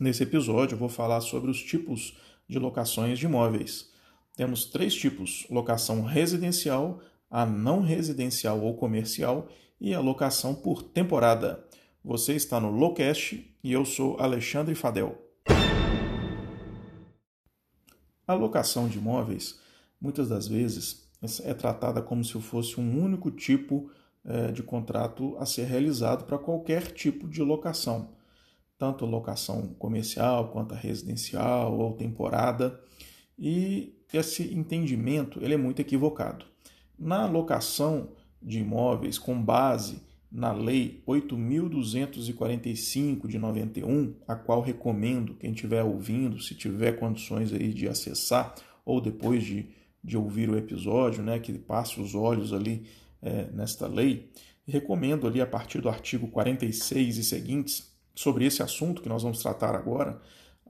Nesse episódio, eu vou falar sobre os tipos de locações de imóveis. Temos três tipos: locação residencial, a não residencial ou comercial e a locação por temporada. Você está no Locast e eu sou Alexandre Fadel. A locação de imóveis, muitas das vezes, é tratada como se fosse um único tipo é, de contrato a ser realizado para qualquer tipo de locação tanto locação comercial quanto residencial ou temporada. E esse entendimento ele é muito equivocado. Na locação de imóveis com base na Lei 8.245 de 91, a qual recomendo quem estiver ouvindo, se tiver condições aí de acessar ou depois de, de ouvir o episódio, né, que passe os olhos ali é, nesta lei, recomendo ali a partir do artigo 46 e seguintes sobre esse assunto que nós vamos tratar agora,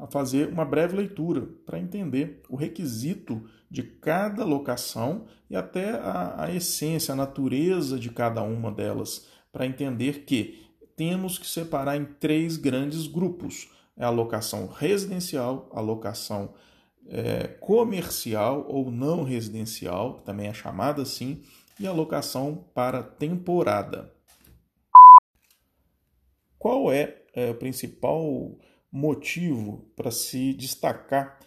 a fazer uma breve leitura para entender o requisito de cada locação e até a, a essência, a natureza de cada uma delas, para entender que temos que separar em três grandes grupos: é a locação residencial, a locação é, comercial ou não residencial, que também é chamada assim, e a locação para temporada. Qual é é, o principal motivo para se destacar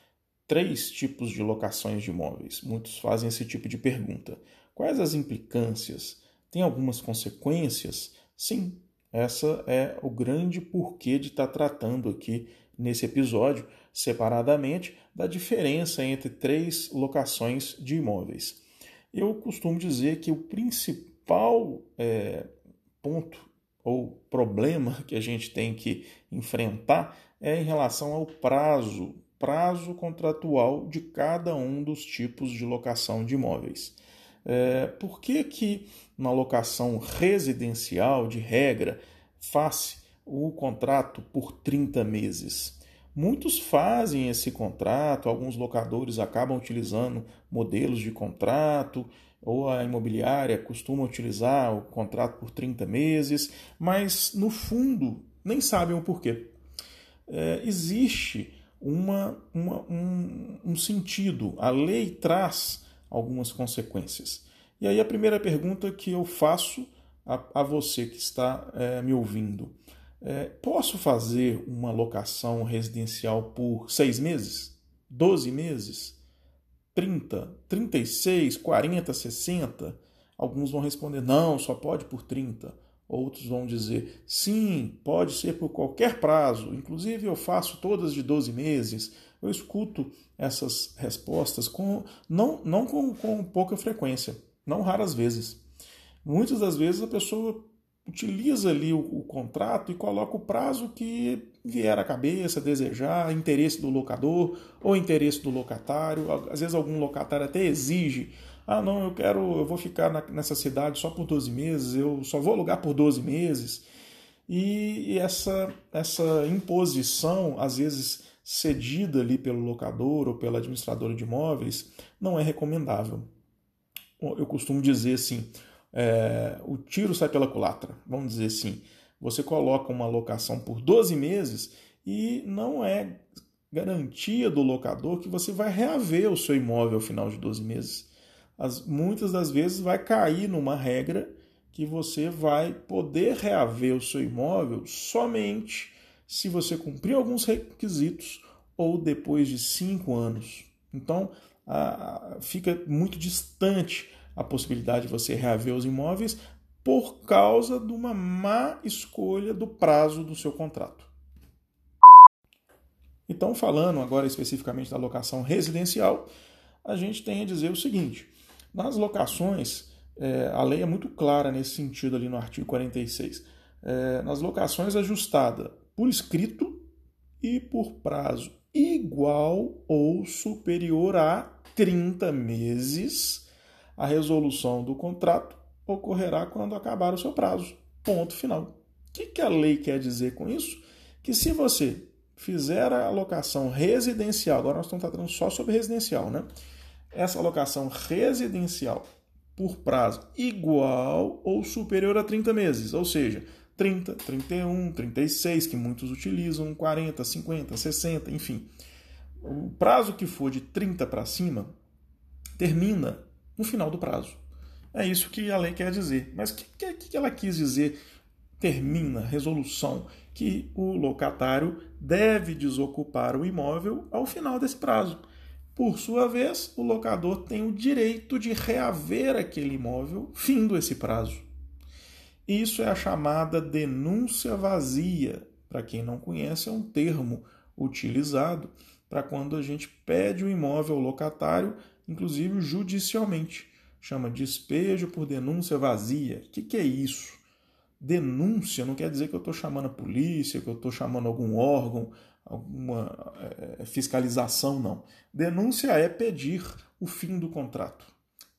três tipos de locações de imóveis. Muitos fazem esse tipo de pergunta. Quais as implicâncias? Tem algumas consequências? Sim, essa é o grande porquê de estar tá tratando aqui nesse episódio, separadamente, da diferença entre três locações de imóveis. Eu costumo dizer que o principal é, ponto ou problema que a gente tem que enfrentar é em relação ao prazo, prazo contratual de cada um dos tipos de locação de imóveis. É, por que, que na locação residencial, de regra, faz o contrato por 30 meses? Muitos fazem esse contrato, alguns locadores acabam utilizando modelos de contrato ou a imobiliária costuma utilizar o contrato por 30 meses, mas no fundo nem sabem o porquê. É, existe uma, uma um, um, sentido, a lei traz algumas consequências. E aí a primeira pergunta que eu faço a, a você que está é, me ouvindo: é, posso fazer uma locação residencial por seis meses? 12 meses? 30, 36, 40, 60. Alguns vão responder não, só pode por 30. Outros vão dizer sim, pode ser por qualquer prazo, inclusive eu faço todas de 12 meses. Eu escuto essas respostas com não, não com, com pouca frequência, não raras vezes. Muitas das vezes a pessoa utiliza ali o, o, contrato e coloca o prazo que vier à cabeça, desejar, interesse do locador ou interesse do locatário. Às vezes algum locatário até exige, ah não, eu quero, eu vou ficar na, nessa cidade só por 12 meses, eu só vou alugar por 12 meses. E, e essa, essa imposição, às vezes cedida ali pelo locador ou pela administradora de imóveis, não é recomendável. Eu costumo dizer assim, é, o tiro sai pela culatra, vamos dizer assim. Você coloca uma locação por 12 meses e não é garantia do locador que você vai reaver o seu imóvel ao final de 12 meses. As, muitas das vezes vai cair numa regra que você vai poder reaver o seu imóvel somente se você cumprir alguns requisitos ou depois de cinco anos. Então, a, fica muito distante a possibilidade de você reaver os imóveis por causa de uma má escolha do prazo do seu contrato. Então, falando agora especificamente da locação residencial, a gente tem a dizer o seguinte: nas locações, é, a lei é muito clara nesse sentido ali no artigo 46. É, nas locações ajustada por escrito e por prazo igual ou superior a 30 meses, a resolução do contrato ocorrerá quando acabar o seu prazo. Ponto final. O que, que a lei quer dizer com isso? Que se você fizer a alocação residencial, agora nós estamos tratando só sobre residencial, né? Essa alocação residencial por prazo igual ou superior a 30 meses, ou seja, 30, 31, 36, que muitos utilizam, 40, 50, 60, enfim. O prazo que for de 30 para cima termina no final do prazo. É isso que a lei quer dizer. Mas o que, que, ela quis dizer? Termina, resolução, que o locatário deve desocupar o imóvel ao final desse prazo. Por sua vez, o locador tem o direito de reaver aquele imóvel findo esse prazo. Isso é a chamada denúncia vazia. Para quem não conhece, é um termo utilizado para quando a gente pede o imóvel ao locatário, inclusive judicialmente. Chama despejo por denúncia vazia. O que, que é isso? Denúncia não quer dizer que eu estou chamando a polícia, que eu estou chamando algum órgão, alguma é, fiscalização, não. Denúncia é pedir o fim do contrato,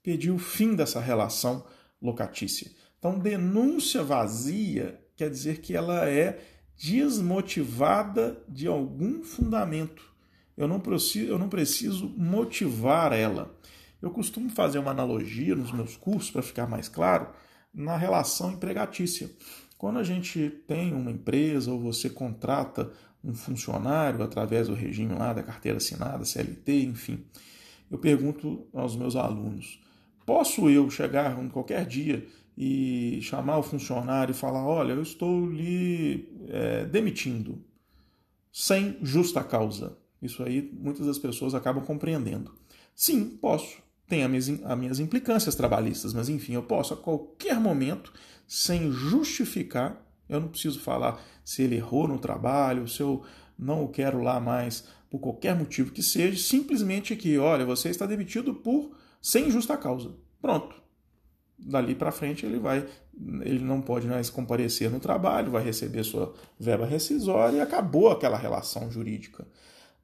pedir o fim dessa relação locatícia. Então, denúncia vazia quer dizer que ela é desmotivada de algum fundamento. Eu não preciso, eu não preciso motivar ela. Eu costumo fazer uma analogia nos meus cursos para ficar mais claro na relação empregatícia. Quando a gente tem uma empresa ou você contrata um funcionário através do regime lá da carteira assinada, CLT, enfim, eu pergunto aos meus alunos: posso eu chegar em qualquer dia e chamar o funcionário e falar: olha, eu estou lhe é, demitindo, sem justa causa. Isso aí muitas das pessoas acabam compreendendo. Sim, posso. Tem as minhas, as minhas implicâncias trabalhistas, mas enfim, eu posso a qualquer momento, sem justificar, eu não preciso falar se ele errou no trabalho, se eu não o quero lá mais por qualquer motivo que seja, simplesmente que, olha, você está demitido por sem justa causa. Pronto dali para frente ele vai, ele não pode mais comparecer no trabalho, vai receber sua verba rescisória e acabou aquela relação jurídica.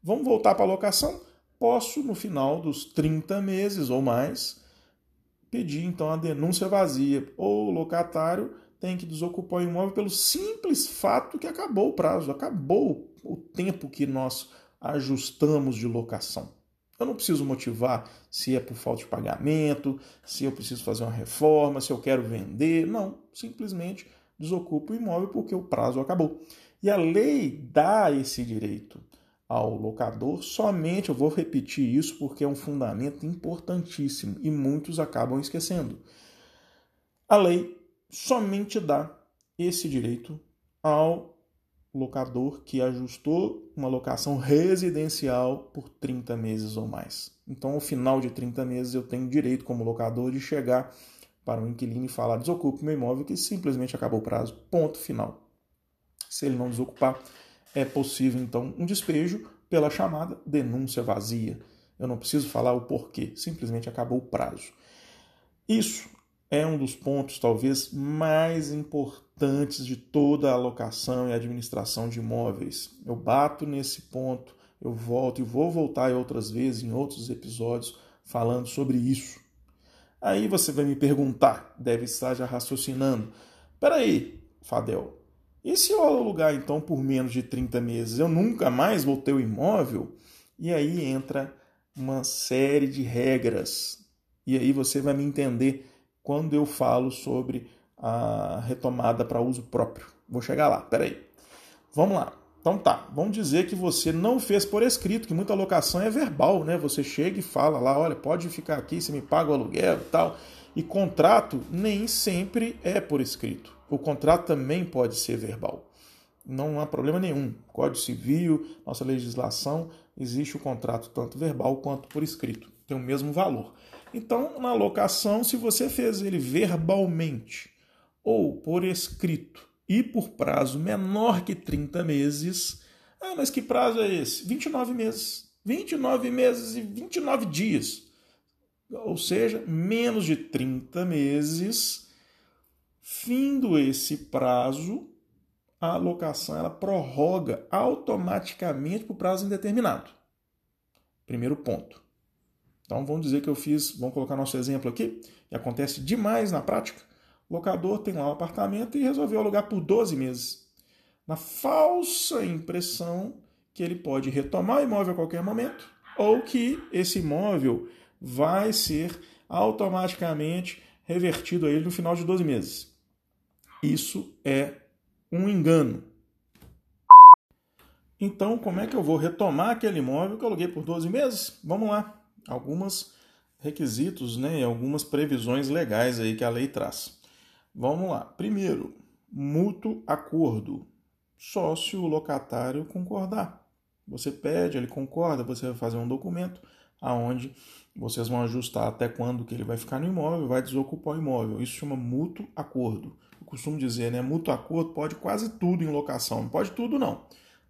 Vamos voltar para a locação? Posso, no final dos 30 meses ou mais, pedir então a denúncia vazia. Ou o locatário tem que desocupar o imóvel pelo simples fato que acabou o prazo, acabou o tempo que nós ajustamos de locação. Eu não preciso motivar se é por falta de pagamento, se eu preciso fazer uma reforma, se eu quero vender. Não, simplesmente desocupo o imóvel porque o prazo acabou. E a lei dá esse direito ao locador somente, eu vou repetir isso porque é um fundamento importantíssimo e muitos acabam esquecendo. A lei somente dá esse direito ao locador que ajustou uma locação residencial por 30 meses ou mais. Então, ao final de 30 meses, eu tenho direito, como locador, de chegar para o inquilino e falar: desocupe meu imóvel, que simplesmente acabou o prazo. Ponto final. Se ele não desocupar, é possível então um despejo pela chamada denúncia vazia. Eu não preciso falar o porquê, simplesmente acabou o prazo. Isso é um dos pontos talvez mais importantes de toda a alocação e administração de imóveis. Eu bato nesse ponto, eu volto e vou voltar outras vezes em outros episódios falando sobre isso. Aí você vai me perguntar, deve estar já raciocinando. Peraí, Fadel, e se eu alugar então por menos de 30 meses, eu nunca mais vou ter o imóvel? E aí entra uma série de regras. E aí você vai me entender quando eu falo sobre a retomada para uso próprio. Vou chegar lá, peraí. Vamos lá. Então tá, vamos dizer que você não fez por escrito, que muita locação é verbal, né? Você chega e fala lá, olha, pode ficar aqui, você me paga o aluguel e tal. E contrato nem sempre é por escrito. O contrato também pode ser verbal. Não há problema nenhum. Código Civil, nossa legislação, existe o contrato tanto verbal quanto por escrito. Tem o mesmo valor. Então, na locação, se você fez ele verbalmente ou por escrito e por prazo menor que 30 meses, ah, mas que prazo é esse? 29 meses. 29 meses e 29 dias. Ou seja, menos de 30 meses. Findo esse prazo, a locação ela prorroga automaticamente para o prazo indeterminado. Primeiro ponto. Então vamos dizer que eu fiz, vamos colocar nosso exemplo aqui, e acontece demais na prática. O locador tem lá um apartamento e resolveu alugar por 12 meses. Na falsa impressão que ele pode retomar o imóvel a qualquer momento, ou que esse imóvel vai ser automaticamente revertido a ele no final de 12 meses. Isso é um engano. Então, como é que eu vou retomar aquele imóvel que eu aluguei por 12 meses? Vamos lá. Alguns requisitos né, algumas previsões legais aí que a lei traz. Vamos lá. Primeiro, mútuo acordo. Sócio locatário concordar. Você pede, ele concorda, você vai fazer um documento aonde vocês vão ajustar até quando que ele vai ficar no imóvel, vai desocupar o imóvel. Isso chama mútuo acordo. Costumo dizer, né, mútuo acordo pode quase tudo em locação. Não pode tudo não,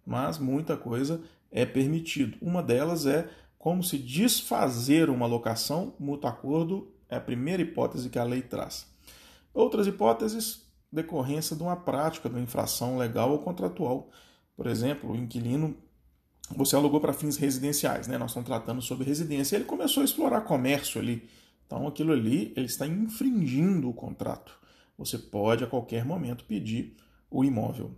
mas muita coisa é permitido. Uma delas é como se desfazer uma locação, mútuo acordo é a primeira hipótese que a lei traz. Outras hipóteses, decorrência de uma prática, de uma infração legal ou contratual. Por exemplo, o inquilino você alugou para fins residenciais, né? Nós estamos tratando sobre residência. Ele começou a explorar comércio ali. Então, aquilo ali, ele está infringindo o contrato. Você pode, a qualquer momento, pedir o imóvel.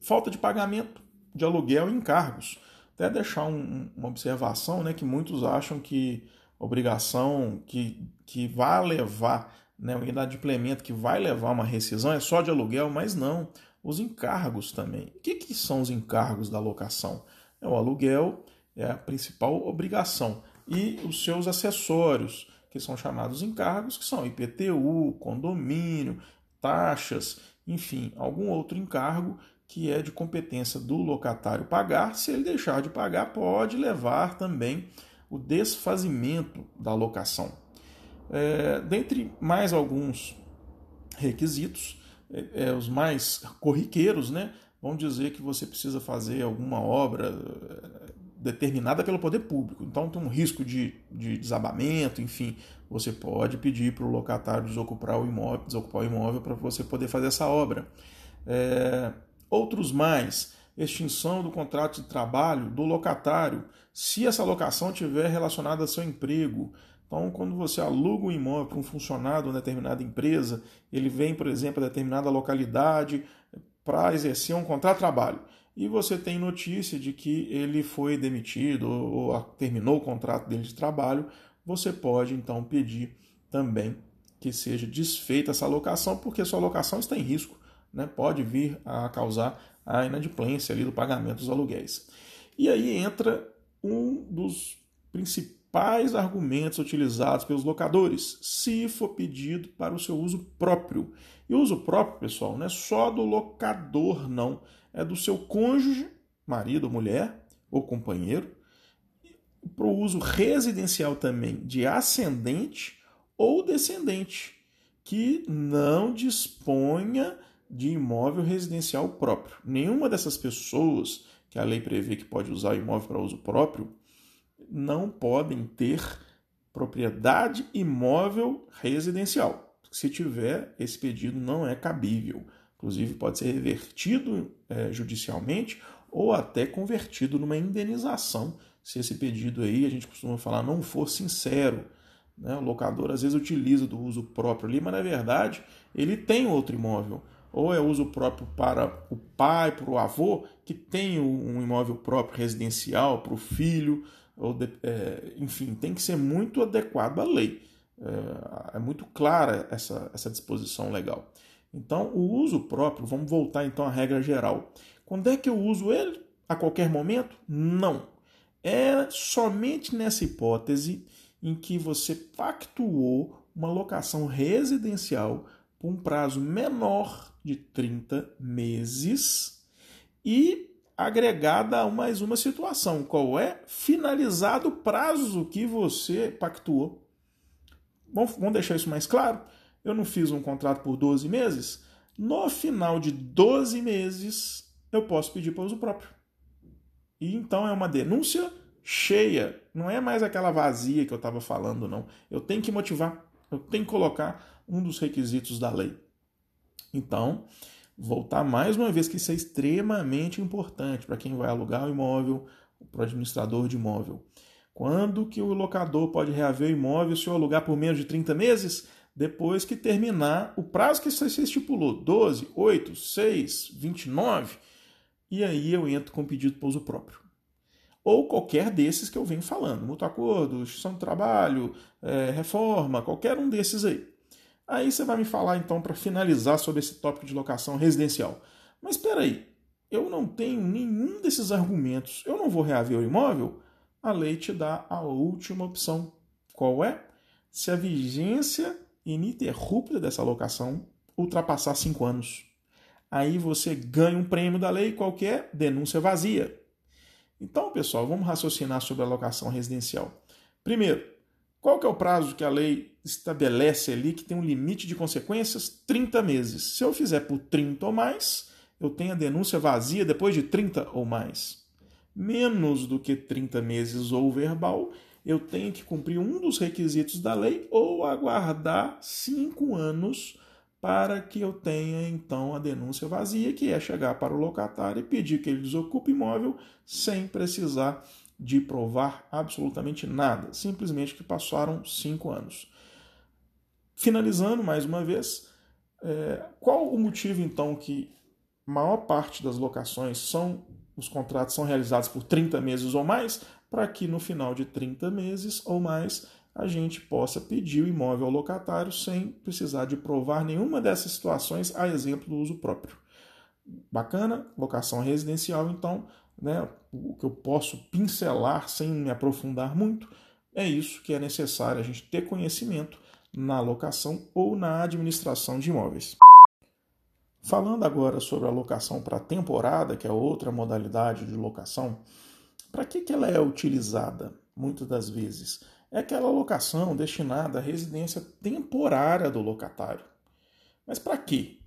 Falta de pagamento de aluguel e encargos. Até deixar um, uma observação, né? Que muitos acham que obrigação que, que vai levar, né? Unidade de implemento que vai levar uma rescisão é só de aluguel, mas não os encargos também. O que, que são os encargos da locação? É o aluguel, é a principal obrigação. E os seus acessórios, que são chamados encargos, que são IPTU, condomínio, taxas, enfim, algum outro encargo que é de competência do locatário pagar. Se ele deixar de pagar, pode levar também o desfazimento da locação. É, dentre mais alguns requisitos, é, é, os mais corriqueiros, né, vão dizer que você precisa fazer alguma obra determinada pelo poder público. Então tem um risco de, de desabamento, enfim, você pode pedir para o locatário desocupar o imóvel, desocupar o imóvel para você poder fazer essa obra. É, outros mais, extinção do contrato de trabalho do locatário, se essa locação estiver relacionada ao seu emprego, então, quando você aluga um imóvel para um funcionário de uma determinada empresa, ele vem, por exemplo, a determinada localidade para exercer um contrato de trabalho e você tem notícia de que ele foi demitido ou terminou o contrato dele de trabalho, você pode então pedir também que seja desfeita essa locação, porque sua locação está em risco, né? pode vir a causar a inadimplência ali do pagamento dos aluguéis. E aí entra um dos principais argumentos utilizados pelos locadores, se for pedido para o seu uso próprio. E uso próprio, pessoal, não é só do locador, não. É do seu cônjuge, marido mulher, ou companheiro, para o uso residencial também de ascendente ou descendente, que não disponha de imóvel residencial próprio. Nenhuma dessas pessoas que a lei prevê que pode usar imóvel para uso próprio não podem ter propriedade imóvel residencial. Se tiver, esse pedido não é cabível. Inclusive, pode ser revertido é, judicialmente ou até convertido numa indenização, se esse pedido aí, a gente costuma falar, não for sincero. Né? O locador às vezes utiliza do uso próprio ali, mas na verdade ele tem outro imóvel. Ou é uso próprio para o pai, para o avô, que tem um imóvel próprio residencial, para o filho ou de, é, enfim, tem que ser muito adequado à lei. É, é, muito clara essa, essa disposição legal. Então, o uso próprio, vamos voltar então à regra geral. Quando é que eu uso ele? A qualquer momento? Não. É somente nessa hipótese em que você pactuou uma locação residencial por um prazo menor de 30 meses e agregada a mais uma situação. Qual é? Finalizado o prazo que você pactuou. Vamos, vamos deixar isso mais claro? Eu não fiz um contrato por 12 meses. No final de 12 meses, eu posso pedir para uso próprio. E então é uma denúncia cheia. Não é mais aquela vazia que eu estava falando, não. Eu tenho que motivar. Eu tenho que colocar um dos requisitos da lei. Então, voltar mais uma vez que isso é extremamente importante para quem vai alugar o imóvel, para o administrador de imóvel. Quando que o locador pode reaver o imóvel se eu alugar por menos de 30 meses? Depois que terminar o prazo que você estipulou, 12, 8, 6, 29, e aí eu entro com pedido para uso próprio. Ou qualquer desses que eu venho falando, mútuo acordo, extinção do trabalho, é, reforma, qualquer um desses aí. Aí você vai me falar então para finalizar sobre esse tópico de locação residencial. Mas espera aí, eu não tenho nenhum desses argumentos, eu não vou reaver o imóvel? A lei te dá a última opção. Qual é? Se a vigência ininterrupta dessa locação ultrapassar cinco anos. Aí você ganha um prêmio da lei qualquer denúncia vazia. Então, pessoal, vamos raciocinar sobre a locação residencial. Primeiro, qual que é o prazo que a lei estabelece ali que tem um limite de consequências? 30 meses. Se eu fizer por 30 ou mais, eu tenho a denúncia vazia depois de 30 ou mais. Menos do que 30 meses ou verbal, eu tenho que cumprir um dos requisitos da lei ou aguardar cinco anos para que eu tenha então a denúncia vazia, que é chegar para o locatário e pedir que ele desocupe imóvel sem precisar de provar absolutamente nada, simplesmente que passaram cinco anos. Finalizando mais uma vez, é, qual o motivo então que maior parte das locações são os contratos são realizados por 30 meses ou mais, para que no final de 30 meses ou mais a gente possa pedir o imóvel ao locatário sem precisar de provar nenhuma dessas situações, a exemplo do uso próprio. Bacana, locação residencial, então, né, o que eu posso pincelar sem me aprofundar muito, é isso que é necessário a gente ter conhecimento na locação ou na administração de imóveis. Falando agora sobre a locação para temporada, que é outra modalidade de locação, para que, que ela é utilizada muitas das vezes? É aquela locação destinada à residência temporária do locatário. Mas para quê?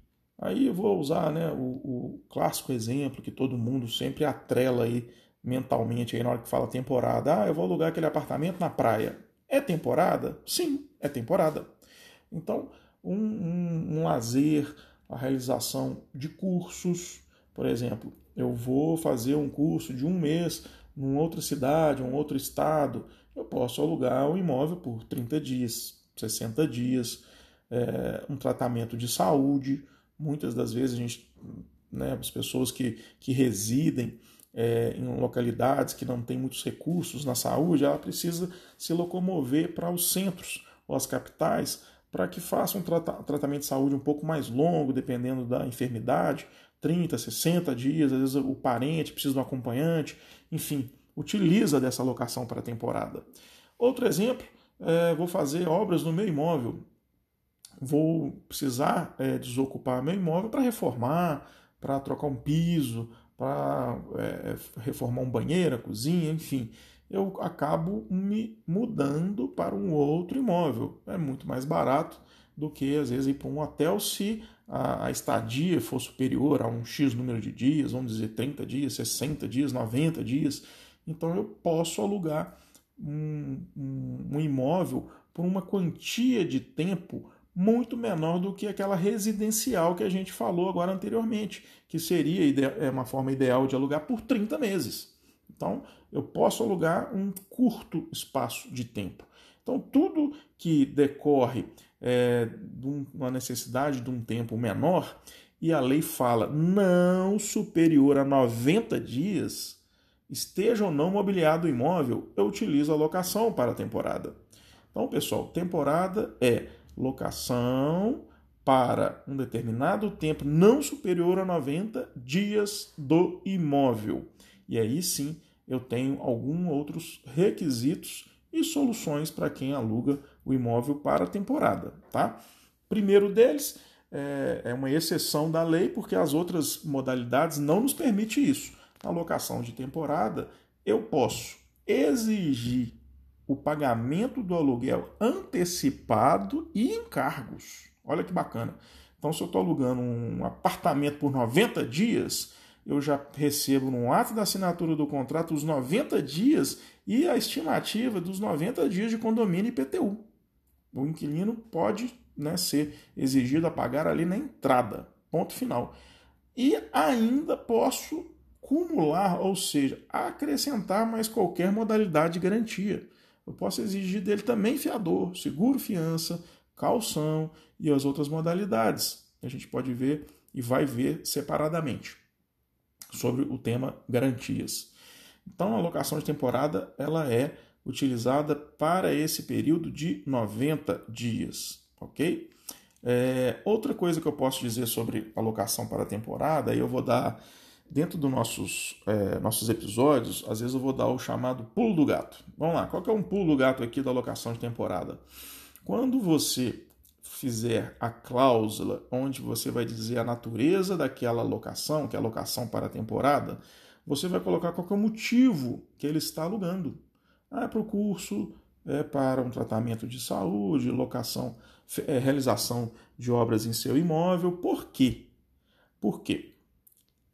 Aí eu vou usar né, o, o, clássico exemplo que todo mundo sempre atrela aí mentalmente aí na hora que fala temporada. Ah, eu vou alugar aquele apartamento na praia. É temporada? Sim, é temporada. Então, um, um, um lazer, a realização de cursos, por exemplo, eu vou fazer um curso de um mês em outra cidade, um outro estado, eu posso alugar o imóvel por 30 dias, 60 dias, é, um tratamento de saúde, Muitas das vezes a gente, né, as pessoas que, que residem é, em localidades que não têm muitos recursos na saúde, ela precisa se locomover para os centros ou as capitais para que faça um trata tratamento de saúde um pouco mais longo, dependendo da enfermidade, 30, 60 dias, às vezes o parente precisa de um acompanhante, enfim, utiliza dessa locação para a temporada. Outro exemplo, é, vou fazer obras no meu imóvel vou precisar é, desocupar meu imóvel para reformar, para trocar um piso, para é, reformar um banheiro, cozinha, enfim, eu acabo me mudando para um outro imóvel. É muito mais barato do que às vezes ir para um hotel se a, estadia for superior a um X número de dias, vamos dizer 30 dias, 60 dias, 90 dias. Então eu posso alugar um, um, um imóvel por uma quantia de tempo muito menor do que aquela residencial que a gente falou agora anteriormente, que seria é uma forma ideal de alugar por 30 meses. Então, eu posso alugar um curto espaço de tempo. Então, tudo que decorre é, de uma necessidade de um tempo menor, e a lei fala não superior a 90 dias, esteja ou não mobiliado o imóvel, eu utilizo a locação para a temporada. Então, pessoal, temporada é locação para um determinado tempo não superior a 90 dias do imóvel. E aí sim eu tenho alguns outros requisitos e soluções para quem aluga o imóvel para a temporada. Tá? Primeiro deles é, é uma exceção da lei, porque as outras modalidades não nos permitem isso. Na locação de temporada, eu posso exigir o pagamento do aluguel antecipado e encargos. Olha que bacana. Então, se eu estou alugando um apartamento por 90 dias, eu já recebo no ato da assinatura do contrato os 90 dias e a estimativa dos 90 dias de condomínio IPTU. O inquilino pode né, ser exigido a pagar ali na entrada. Ponto final. E ainda posso cumular, ou seja, acrescentar mais qualquer modalidade de garantia eu posso exigir dele também fiador, seguro fiança, calção e as outras modalidades. A gente pode ver e vai ver separadamente sobre o tema garantias. Então, a locação de temporada ela é utilizada para esse período de 90 dias, ok? É, outra coisa que eu posso dizer sobre alocação para a temporada, eu vou dar, dentro dos nossos, é, nossos episódios, às vezes eu vou dar o chamado pulo do gato. Vamos lá, qual que é um pulo do gato aqui da alocação de temporada? Quando você fizer a cláusula onde você vai dizer a natureza daquela alocação, que é a alocação para a temporada, você vai colocar qual é o motivo que ele está alugando. Ah, é para o curso, é para um tratamento de saúde, locação, é, realização de obras em seu imóvel. Por quê? Por quê?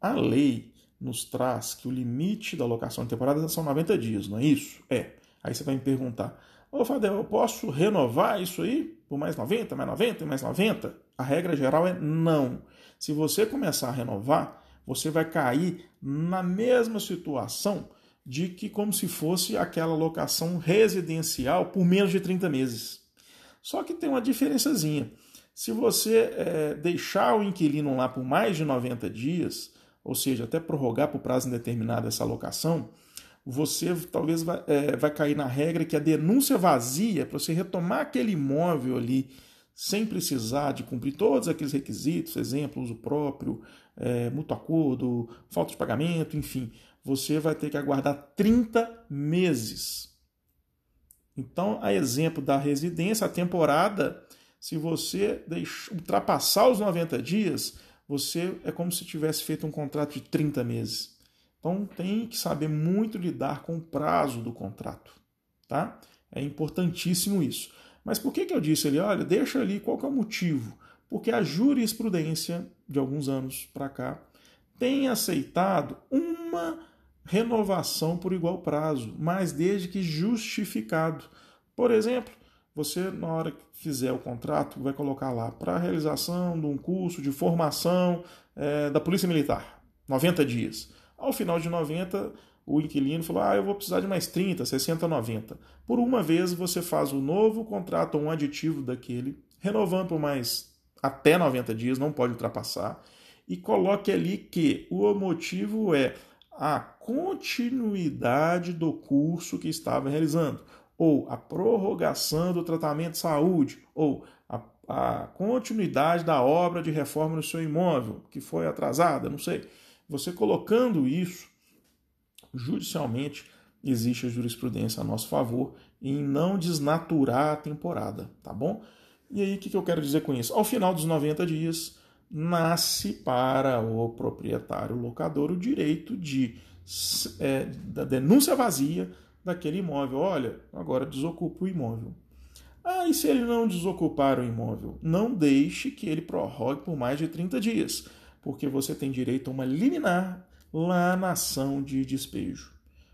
A lei nos traz que o limite da locação de temporada são 90 dias, não é isso? É. Aí você vai me perguntar, ô Fadel, eu posso renovar isso aí por mais 90, mais 90 mais 90? A regra geral é não. Se você começar a renovar, você vai cair na mesma situação de que como se fosse aquela locação residencial por menos de 30 meses. Só que tem uma diferençazinha. Se você é, deixar o inquilino lá por mais de 90 dias, ou seja, até prorrogar por prazo indeterminado essa locação, você talvez vai, é, vai cair na regra que a denúncia vazia, para você retomar aquele imóvel ali sem precisar de cumprir todos aqueles requisitos, exemplo, uso próprio, é, mútuo acordo, falta de pagamento, enfim, você vai ter que aguardar 30 meses. Então, a exemplo da residência, a temporada, se você deixar, ultrapassar os 90 dias, você é como se tivesse feito um contrato de 30 meses. Então, tem que saber muito lidar com o prazo do contrato, tá? É importantíssimo isso. Mas por que, que eu disse ali, olha, deixa ali qual que é o motivo? Porque a jurisprudência de alguns anos para cá tem aceitado uma renovação por igual prazo, mas desde que justificado. Por exemplo, você, na hora que fizer o contrato, vai colocar lá para a realização de um curso de formação é, da Polícia Militar, 90 dias. Ao final de 90, o inquilino falou: Ah, eu vou precisar de mais 30, 60, 90. Por uma vez, você faz o novo contrato, um aditivo daquele, renovando por mais até 90 dias, não pode ultrapassar, e coloque ali que o motivo é a continuidade do curso que estava realizando, ou a prorrogação do tratamento de saúde, ou a, a continuidade da obra de reforma no seu imóvel, que foi atrasada, não sei. Você colocando isso judicialmente, existe a jurisprudência a nosso favor em não desnaturar a temporada, tá bom? E aí, o que eu quero dizer com isso? Ao final dos 90 dias, nasce para o proprietário locador o direito de é, da denúncia vazia daquele imóvel. Olha, agora desocupa o imóvel. Ah, e se ele não desocupar o imóvel? Não deixe que ele prorrogue por mais de 30 dias, porque você tem direito a uma liminar lá na ação de despejo.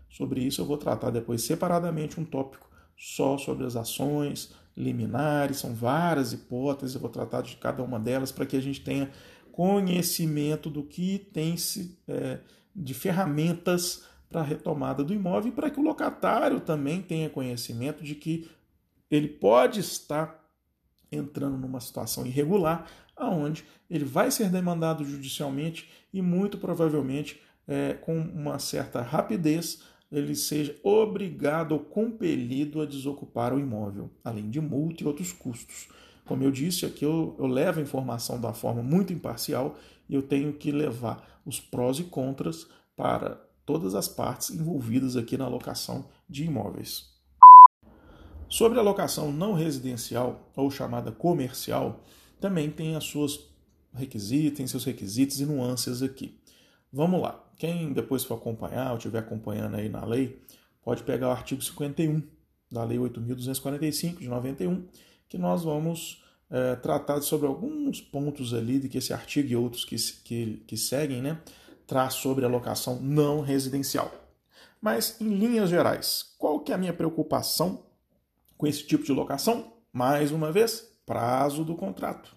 Sobre isso eu vou tratar depois separadamente um tópico só sobre as ações, liminares, são várias hipóteses, eu vou tratar de cada uma delas para que a gente tenha conhecimento do que tem se é, de ferramentas para a retomada do imóvel e para que o locatário também tenha conhecimento de que ele pode estar entrando numa situação irregular, aonde ele vai ser demandado judicialmente e muito provavelmente é, com uma certa rapidez ele seja obrigado ou compelido a desocupar o imóvel, além de multa e outros custos. Como eu disse, aqui eu, eu levo a informação da forma muito imparcial e eu tenho que levar os prós e contras para todas as partes envolvidas aqui na alocação de imóveis. Sobre a locação não residencial ou chamada comercial, também tem as suas requisitos, tem seus requisitos e nuances aqui. Vamos lá. Quem depois for acompanhar ou estiver acompanhando aí na lei, pode pegar o artigo 51 da Lei 8.245 de 91, que nós vamos é, tratar sobre alguns pontos ali de que esse artigo e outros que, que, que seguem, né, traz sobre a locação não residencial. Mas, em linhas gerais, qual que é a minha preocupação com esse tipo de locação? Mais uma vez, prazo do contrato.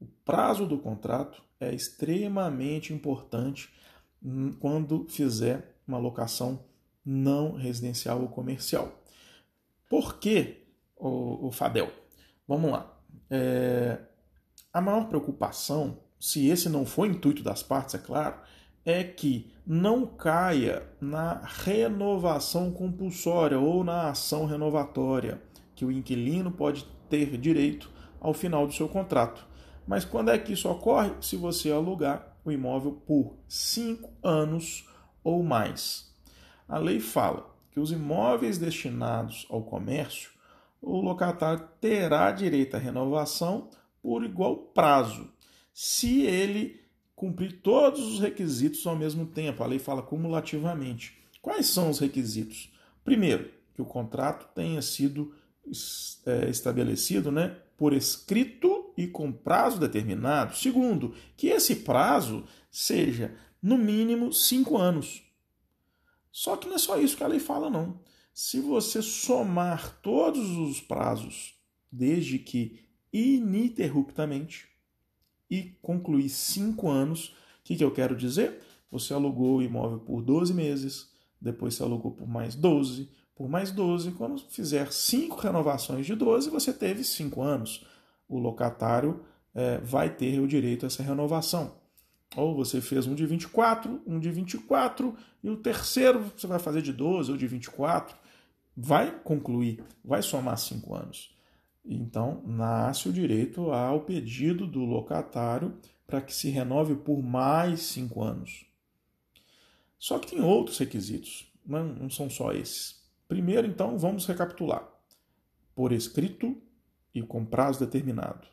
O prazo do contrato é extremamente importante quando fizer uma locação não residencial ou comercial. Por que o, o Fadel? Vamos lá. É, a maior preocupação, se esse não for o intuito das partes, é claro, é que não caia na renovação compulsória ou na ação renovatória, que o inquilino pode ter direito ao final do seu contrato. Mas quando é que isso ocorre? Se você alugar o imóvel por cinco anos ou mais. A lei fala que os imóveis destinados ao comércio, o locatário terá direito à renovação por igual prazo, se ele cumprir todos os requisitos ao mesmo tempo. A lei fala cumulativamente. Quais são os requisitos? Primeiro, que o contrato tenha sido é, estabelecido né, por escrito e com prazo determinado. Segundo, que esse prazo seja no mínimo cinco anos. Só que não é só isso que a lei fala, não. Se você somar todos os prazos, desde que ininterruptamente, e concluir cinco anos, o que, que eu quero dizer? Você alugou o imóvel por 12 meses, depois você alugou por mais 12, por mais 12. Quando fizer cinco renovações de 12, você teve cinco anos. O locatário é, vai ter o direito a essa renovação. Ou você fez um de 24, um de 24, e o terceiro você vai fazer de 12 ou de 24. Vai concluir, vai somar cinco anos. Então, nasce o direito ao pedido do locatário para que se renove por mais cinco anos. Só que tem outros requisitos, não são só esses. Primeiro, então, vamos recapitular. Por escrito e com prazo determinado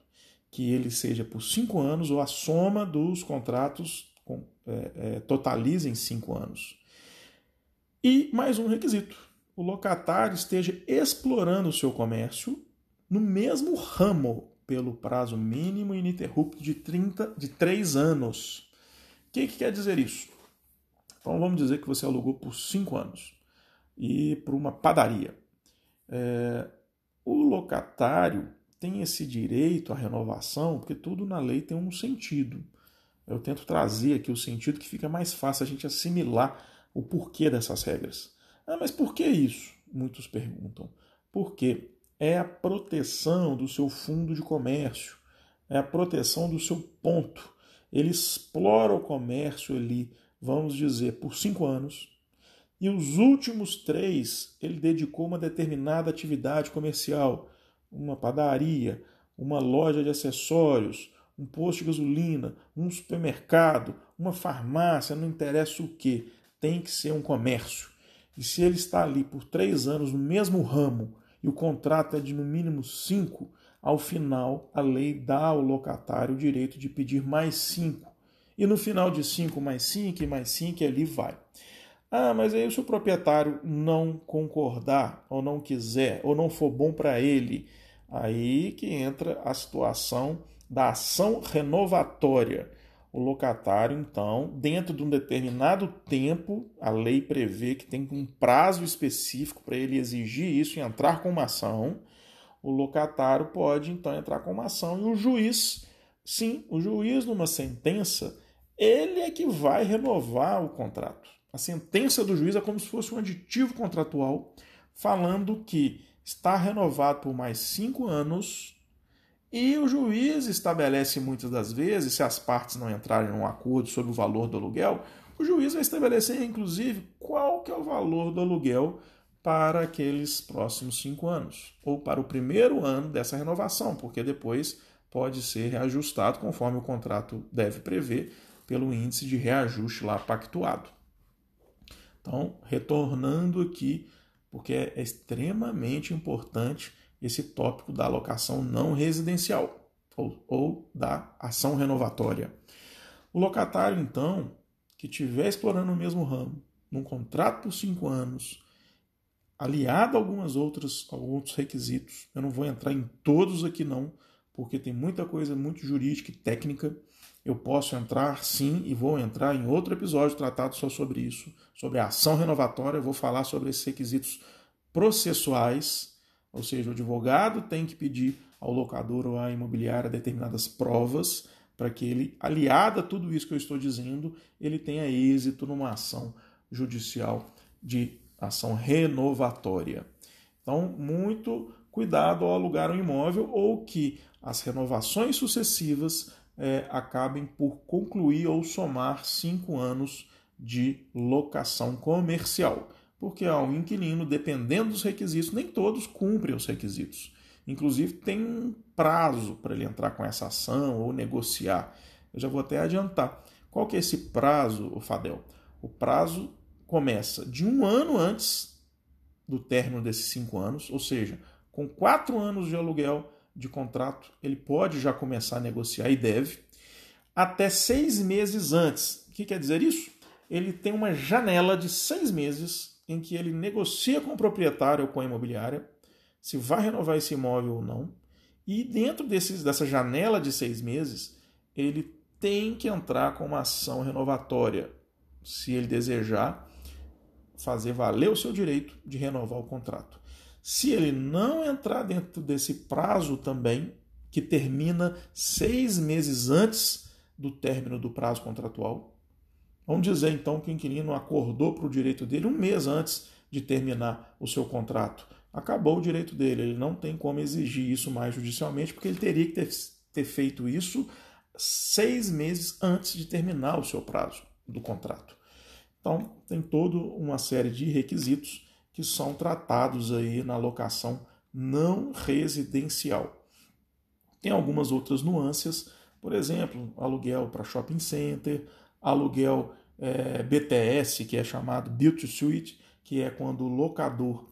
que ele seja por cinco anos ou a soma dos contratos é, é, totalizem cinco anos. E mais um requisito: o locatário esteja explorando o seu comércio no mesmo ramo pelo prazo mínimo ininterrupto de, 30, de 3 anos. O que, que quer dizer isso? Então vamos dizer que você alugou por 5 anos e para uma padaria. É, o locatário tem esse direito à renovação, porque tudo na lei tem um sentido. Eu tento trazer aqui o sentido que fica mais fácil a gente assimilar o porquê dessas regras. Ah, mas por que isso? Muitos perguntam. Porque é a proteção do seu fundo de comércio, é a proteção do seu ponto. Ele explora o comércio ali, vamos dizer, por cinco anos, e os últimos três ele dedicou uma determinada atividade comercial uma padaria, uma loja de acessórios, um posto de gasolina, um supermercado, uma farmácia, não interessa o que, tem que ser um comércio. E se ele está ali por três anos no mesmo ramo e o contrato é de no mínimo cinco, ao final a lei dá ao locatário o direito de pedir mais cinco. E no final de cinco mais cinco e mais cinco, ali vai. Ah, mas aí se o proprietário não concordar, ou não quiser, ou não for bom para ele, aí que entra a situação da ação renovatória. O locatário, então, dentro de um determinado tempo, a lei prevê que tem um prazo específico para ele exigir isso e entrar com uma ação. O locatário pode, então, entrar com uma ação e o juiz, sim, o juiz, numa sentença, ele é que vai renovar o contrato. A sentença do juiz é como se fosse um aditivo contratual falando que está renovado por mais cinco anos e o juiz estabelece muitas das vezes, se as partes não entrarem em um acordo sobre o valor do aluguel, o juiz vai estabelecer, inclusive, qual que é o valor do aluguel para aqueles próximos cinco anos, ou para o primeiro ano dessa renovação, porque depois pode ser reajustado conforme o contrato deve prever pelo índice de reajuste lá pactuado. Então, retornando aqui, porque é extremamente importante esse tópico da alocação não residencial ou, ou da ação renovatória. O locatário, então, que estiver explorando o mesmo ramo, num contrato por cinco anos, aliado a algumas outras, alguns requisitos, eu não vou entrar em todos aqui não, porque tem muita coisa muito jurídica e técnica eu posso entrar sim e vou entrar em outro episódio tratado só sobre isso, sobre a ação renovatória. Eu vou falar sobre esses requisitos processuais, ou seja, o advogado tem que pedir ao locador ou à imobiliária determinadas provas para que ele, aliado a tudo isso que eu estou dizendo, ele tenha êxito numa ação judicial de ação renovatória. Então, muito cuidado ao alugar um imóvel ou que as renovações sucessivas é, acabem por concluir ou somar cinco anos de locação comercial. Porque ao inquilino, dependendo dos requisitos, nem todos cumprem os requisitos. Inclusive, tem um prazo para ele entrar com essa ação ou negociar. Eu já vou até adiantar. Qual que é esse prazo, o Fadel? O prazo começa de um ano antes do término desses cinco anos, ou seja, com quatro anos de aluguel de contrato, ele pode já começar a negociar e deve, até seis meses antes. O que quer dizer isso? Ele tem uma janela de seis meses em que ele negocia com o proprietário ou com a imobiliária se vai renovar esse imóvel ou não. E dentro desses, dessa janela de seis meses, ele tem que entrar com uma ação renovatória, se ele desejar fazer valer o seu direito de renovar o contrato. Se ele não entrar dentro desse prazo também, que termina seis meses antes do término do prazo contratual, vamos dizer então que o inquilino acordou para o direito dele um mês antes de terminar o seu contrato. Acabou o direito dele, ele não tem como exigir isso mais judicialmente, porque ele teria que ter, ter feito isso seis meses antes de terminar o seu prazo do contrato. Então, tem toda uma série de requisitos que são tratados aí na locação não residencial. Tem algumas outras nuances, por exemplo, aluguel para shopping center, aluguel é, BTS, que é chamado Build to Suite, que é quando o locador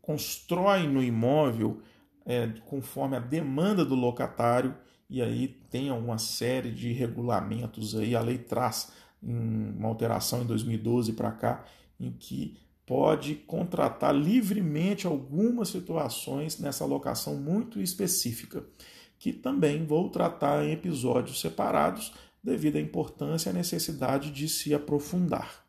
constrói no imóvel é, conforme a demanda do locatário, e aí tem uma série de regulamentos aí, a lei traz uma alteração em 2012 para cá, em que pode contratar livremente algumas situações nessa locação muito específica, que também vou tratar em episódios separados, devido à importância e à necessidade de se aprofundar.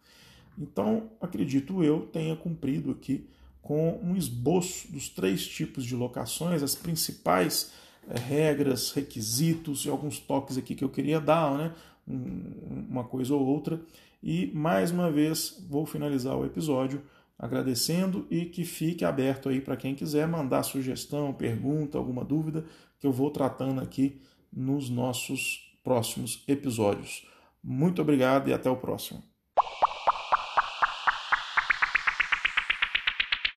Então, acredito eu tenha cumprido aqui com um esboço dos três tipos de locações, as principais é, regras, requisitos e alguns toques aqui que eu queria dar, né? uma coisa ou outra. E mais uma vez vou finalizar o episódio agradecendo e que fique aberto aí para quem quiser mandar sugestão, pergunta, alguma dúvida, que eu vou tratando aqui nos nossos próximos episódios. Muito obrigado e até o próximo.